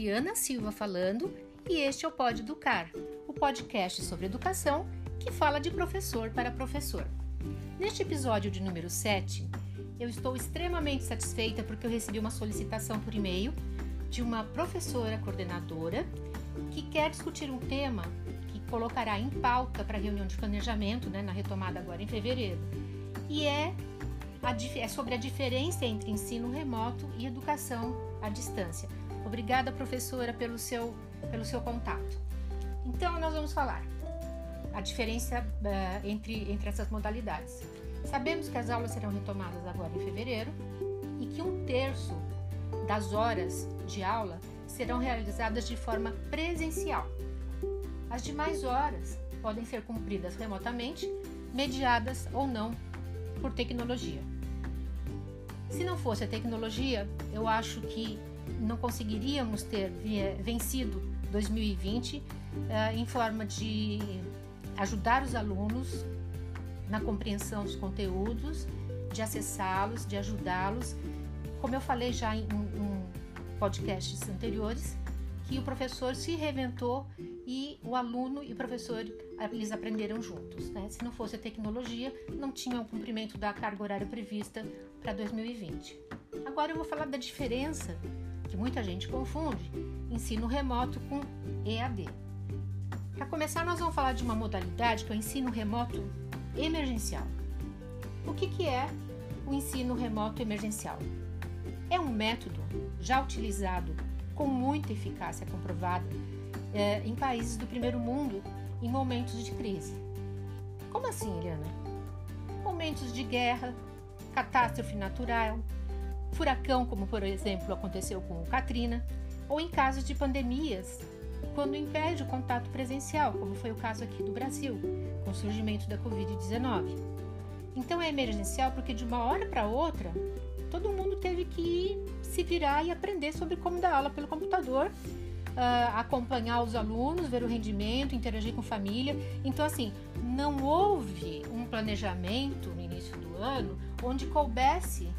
Adriana Silva falando e este é o Pode Educar, o podcast sobre educação que fala de professor para professor. Neste episódio de número 7, eu estou extremamente satisfeita porque eu recebi uma solicitação por e-mail de uma professora coordenadora que quer discutir um tema que colocará em pauta para a reunião de planejamento, né, na retomada agora em fevereiro, e é, a, é sobre a diferença entre ensino remoto e educação à distância. Obrigada, professora, pelo seu, pelo seu contato. Então, nós vamos falar a diferença uh, entre, entre essas modalidades. Sabemos que as aulas serão retomadas agora em fevereiro e que um terço das horas de aula serão realizadas de forma presencial. As demais horas podem ser cumpridas remotamente, mediadas ou não por tecnologia. Se não fosse a tecnologia, eu acho que não conseguiríamos ter vencido 2020 eh, em forma de ajudar os alunos na compreensão dos conteúdos, de acessá-los, de ajudá-los. Como eu falei já em, em podcasts anteriores, que o professor se reventou e o aluno e o professor eles aprenderam juntos. Né? Se não fosse a tecnologia, não tinha o cumprimento da carga horária prevista para 2020. Agora eu vou falar da diferença que muita gente confunde ensino remoto com EAD. Para começar, nós vamos falar de uma modalidade que é o ensino remoto emergencial. O que, que é o ensino remoto emergencial? É um método já utilizado com muita eficácia comprovada é, em países do primeiro mundo em momentos de crise. Como assim, Eliana? Momentos de guerra, catástrofe natural, furacão, como por exemplo aconteceu com o Katrina, ou em casos de pandemias, quando impede o contato presencial, como foi o caso aqui do Brasil, com o surgimento da Covid-19. Então é emergencial porque de uma hora para outra todo mundo teve que se virar e aprender sobre como dar aula pelo computador, uh, acompanhar os alunos, ver o rendimento, interagir com família. Então, assim, não houve um planejamento no início do ano onde coubesse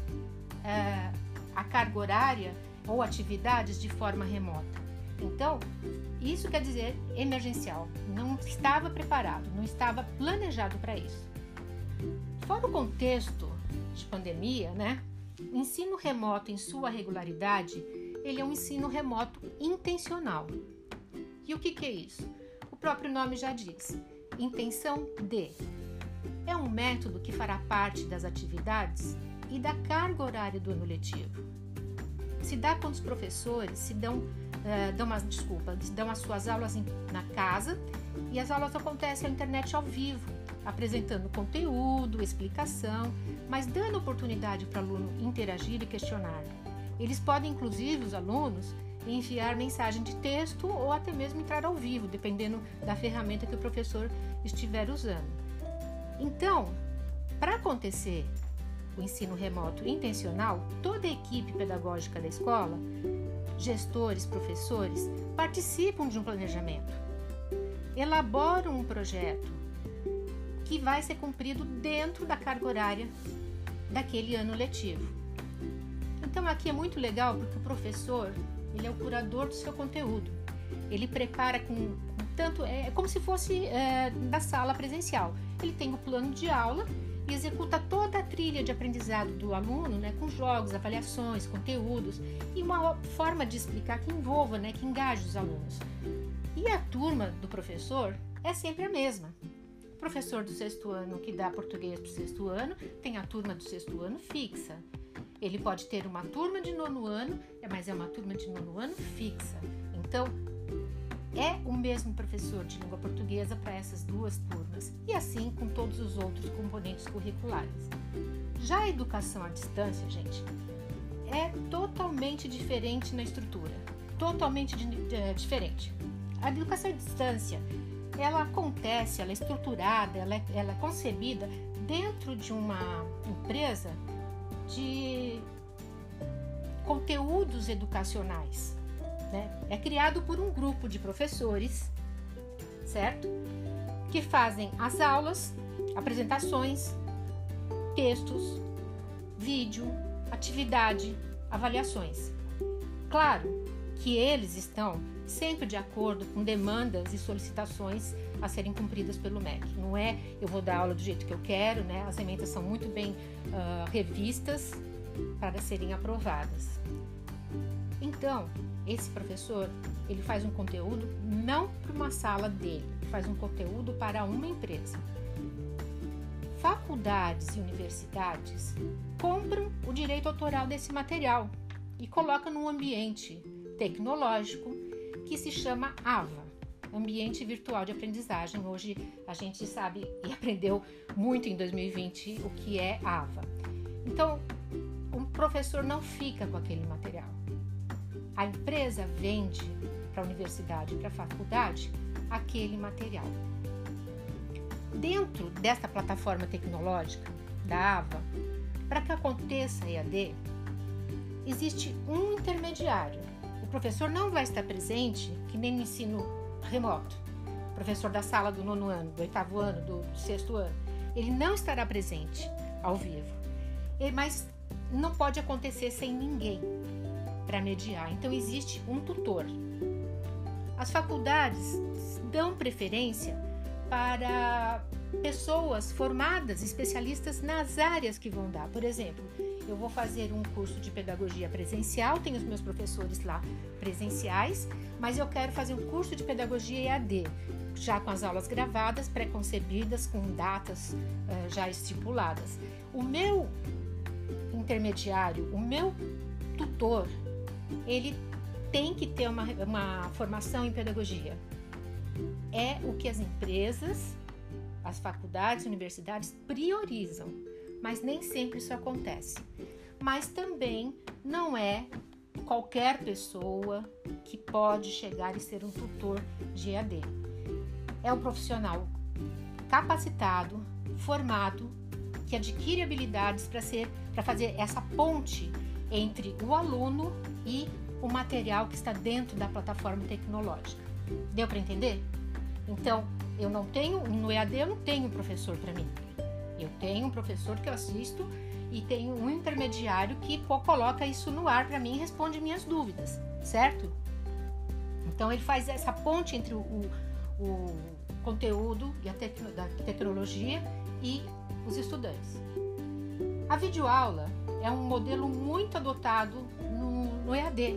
uh, a carga horária ou atividades de forma remota. Então, isso quer dizer emergencial. Não estava preparado, não estava planejado para isso. Fora o contexto de pandemia, né? O ensino remoto em sua regularidade, ele é um ensino remoto intencional. E o que, que é isso? O próprio nome já diz. Intenção de. É um método que fará parte das atividades e da carga horária do ano letivo. Se dá quando os professores se dão, uh, dão as, desculpa, dão as suas aulas em, na casa e as aulas acontecem na internet ao vivo, apresentando conteúdo, explicação, mas dando oportunidade para o aluno interagir e questionar. Eles podem, inclusive, os alunos, enviar mensagem de texto ou até mesmo entrar ao vivo, dependendo da ferramenta que o professor estiver usando. Então, para acontecer o ensino remoto intencional, toda a equipe pedagógica da escola, gestores, professores, participam de um planejamento, elaboram um projeto que vai ser cumprido dentro da carga horária daquele ano letivo. Então aqui é muito legal porque o professor ele é o curador do seu conteúdo. Ele prepara com, com tanto é, é como se fosse é, da sala presencial. Ele tem o plano de aula e executa toda a trilha de aprendizado do aluno, né, com jogos, avaliações, conteúdos e uma forma de explicar que envolva, né, que engaje os alunos. E a turma do professor é sempre a mesma. O professor do sexto ano que dá português para o sexto ano tem a turma do sexto ano fixa. Ele pode ter uma turma de nono ano, mas é uma turma de nono ano fixa. Então, é o mesmo professor de língua portuguesa para essas duas turmas e assim com todos os outros componentes curriculares. Já a educação à distância, gente, é totalmente diferente na estrutura, totalmente é, diferente. A educação à distância, ela acontece, ela é estruturada, ela é, ela é concebida dentro de uma empresa de conteúdos educacionais né? É criado por um grupo de professores, certo? Que fazem as aulas, apresentações, textos, vídeo, atividade, avaliações. Claro que eles estão sempre de acordo com demandas e solicitações a serem cumpridas pelo MEC. Não é eu vou dar aula do jeito que eu quero, né? As emendas são muito bem uh, revistas para serem aprovadas. Então, esse professor ele faz um conteúdo não para uma sala dele, ele faz um conteúdo para uma empresa. Faculdades e universidades compram o direito autoral desse material e colocam num ambiente tecnológico que se chama AVA, Ambiente Virtual de Aprendizagem. Hoje a gente sabe e aprendeu muito em 2020 o que é AVA. Então, um professor não fica com aquele material. A empresa vende para a universidade, para a faculdade, aquele material. Dentro dessa plataforma tecnológica da AVA, para que aconteça EAD, existe um intermediário. O professor não vai estar presente, que nem no ensino remoto. O professor da sala do nono ano, do oitavo ano, do, sexto ano, ele não estará presente ao vivo. Mas não pode acontecer sem ninguém para mediar. Então existe um tutor. As faculdades dão preferência para pessoas formadas, especialistas nas áreas que vão dar. Por exemplo, eu vou fazer um curso de pedagogia presencial, tenho os meus professores lá presenciais, mas eu quero fazer um curso de pedagogia EAD, já com as aulas gravadas, pré-concebidas, com datas uh, já estipuladas. O meu intermediário, o meu tutor, ele tem que ter uma, uma formação em pedagogia. É o que as empresas, as faculdades, universidades priorizam, mas nem sempre isso acontece. Mas também não é qualquer pessoa que pode chegar e ser um tutor de EAD. É um profissional capacitado, formado, que adquire habilidades para ser para fazer essa ponte entre o aluno e o material que está dentro da plataforma tecnológica. Deu para entender? Então, eu não tenho, no EAD eu não tenho professor para mim. Eu tenho um professor que eu assisto e tenho um intermediário que coloca isso no ar para mim e responde minhas dúvidas, certo? Então ele faz essa ponte entre o, o, conteúdo e a da tecnologia e os estudantes. A videoaula é um modelo muito adotado no, EAD.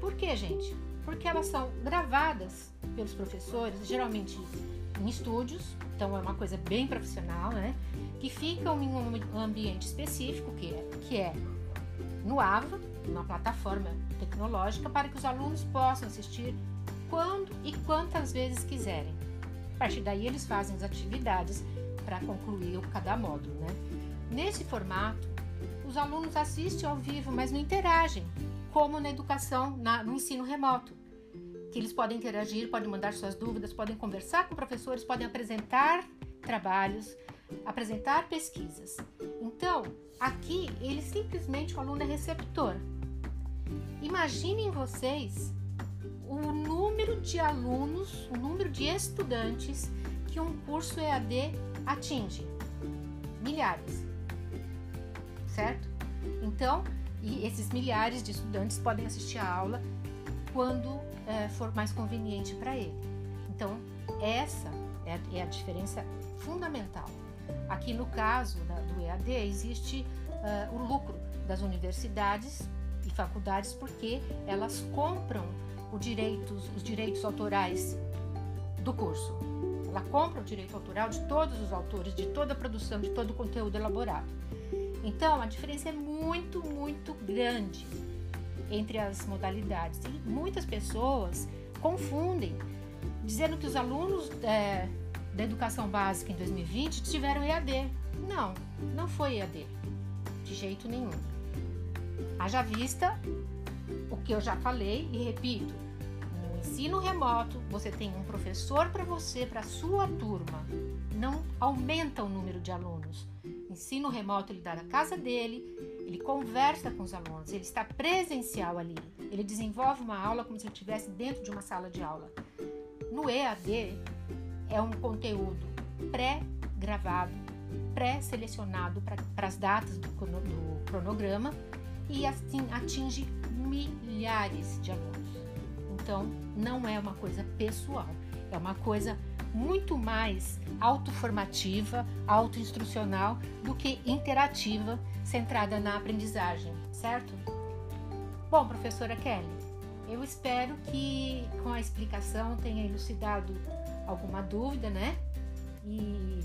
Por que, gente? Porque elas são gravadas pelos professores, geralmente em estúdios, então é uma coisa bem profissional, né? Que ficam em um ambiente específico, que é, que é no AVA, uma plataforma tecnológica, para que os alunos possam assistir quando e quantas vezes quiserem. A partir daí, eles fazem as atividades para concluir cada módulo, né? Nesse formato, os alunos assistem ao vivo, mas não interagem, como na educação, na, no ensino remoto, que eles podem interagir, podem mandar suas dúvidas, podem conversar com professores, podem apresentar trabalhos, apresentar pesquisas. Então, aqui ele simplesmente o aluno é receptor. Imaginem vocês o número de alunos, o número de estudantes que um curso EAD atinge. Milhares certo? Então, e esses milhares de estudantes podem assistir a aula quando é, for mais conveniente para ele. Então, essa é, é, a diferença fundamental. Aqui no caso da, do EAD, existe uh, o lucro das universidades e faculdades porque elas compram direitos, os direitos autorais do curso. Ela compra o direito autoral de todos os autores, de toda a produção, de todo o conteúdo elaborado. Então, a diferença é muito, muito grande entre as modalidades. E muitas pessoas confundem, dizendo que os alunos é, da educação básica em 2020 tiveram EAD. Não, não foi EAD, de jeito nenhum. Haja vista o que eu já falei e repito: no ensino remoto, você tem um professor para você, para a sua turma. Não aumenta o número de alunos ensino remoto, ele dá na casa dele, ele conversa com os alunos, ele está presencial ali, ele desenvolve uma aula como se ele estivesse dentro de uma sala de aula. No EAD, é um conteúdo pré-gravado, pré-selecionado para as datas do, do cronograma e assim atinge milhares de alunos. Então, não é uma coisa pessoal, é uma coisa muito mais autoformativa, autoinstrucional do que interativa, centrada na aprendizagem, certo? Bom, professora Kelly, eu espero que com a explicação tenha elucidado alguma dúvida, né? E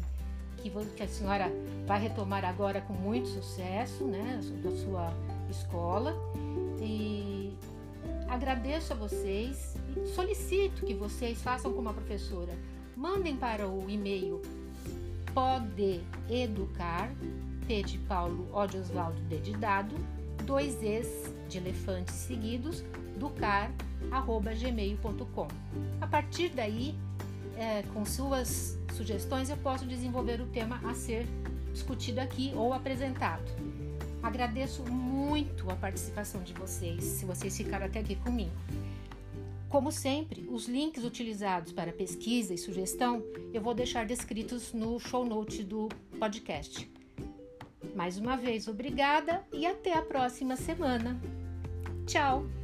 que, a senhora vai retomar agora com muito sucesso, né? Da sua escola. E agradeço a vocês e solicito que vocês façam como a professora. Mandem para o e-mail podeeducar, P de Paulo, O de Osvaldo, D de dado, dois Es de elefantes seguidos, ducar, arroba gmail.com. A partir daí, é, com suas sugestões, eu posso desenvolver o tema a ser discutido aqui ou apresentado. Agradeço muito a participação de vocês, se vocês ficaram até aqui comigo. Como sempre, os links utilizados para pesquisa e sugestão eu vou deixar descritos no show note do podcast. Mais uma vez, obrigada e até a próxima semana. Tchau!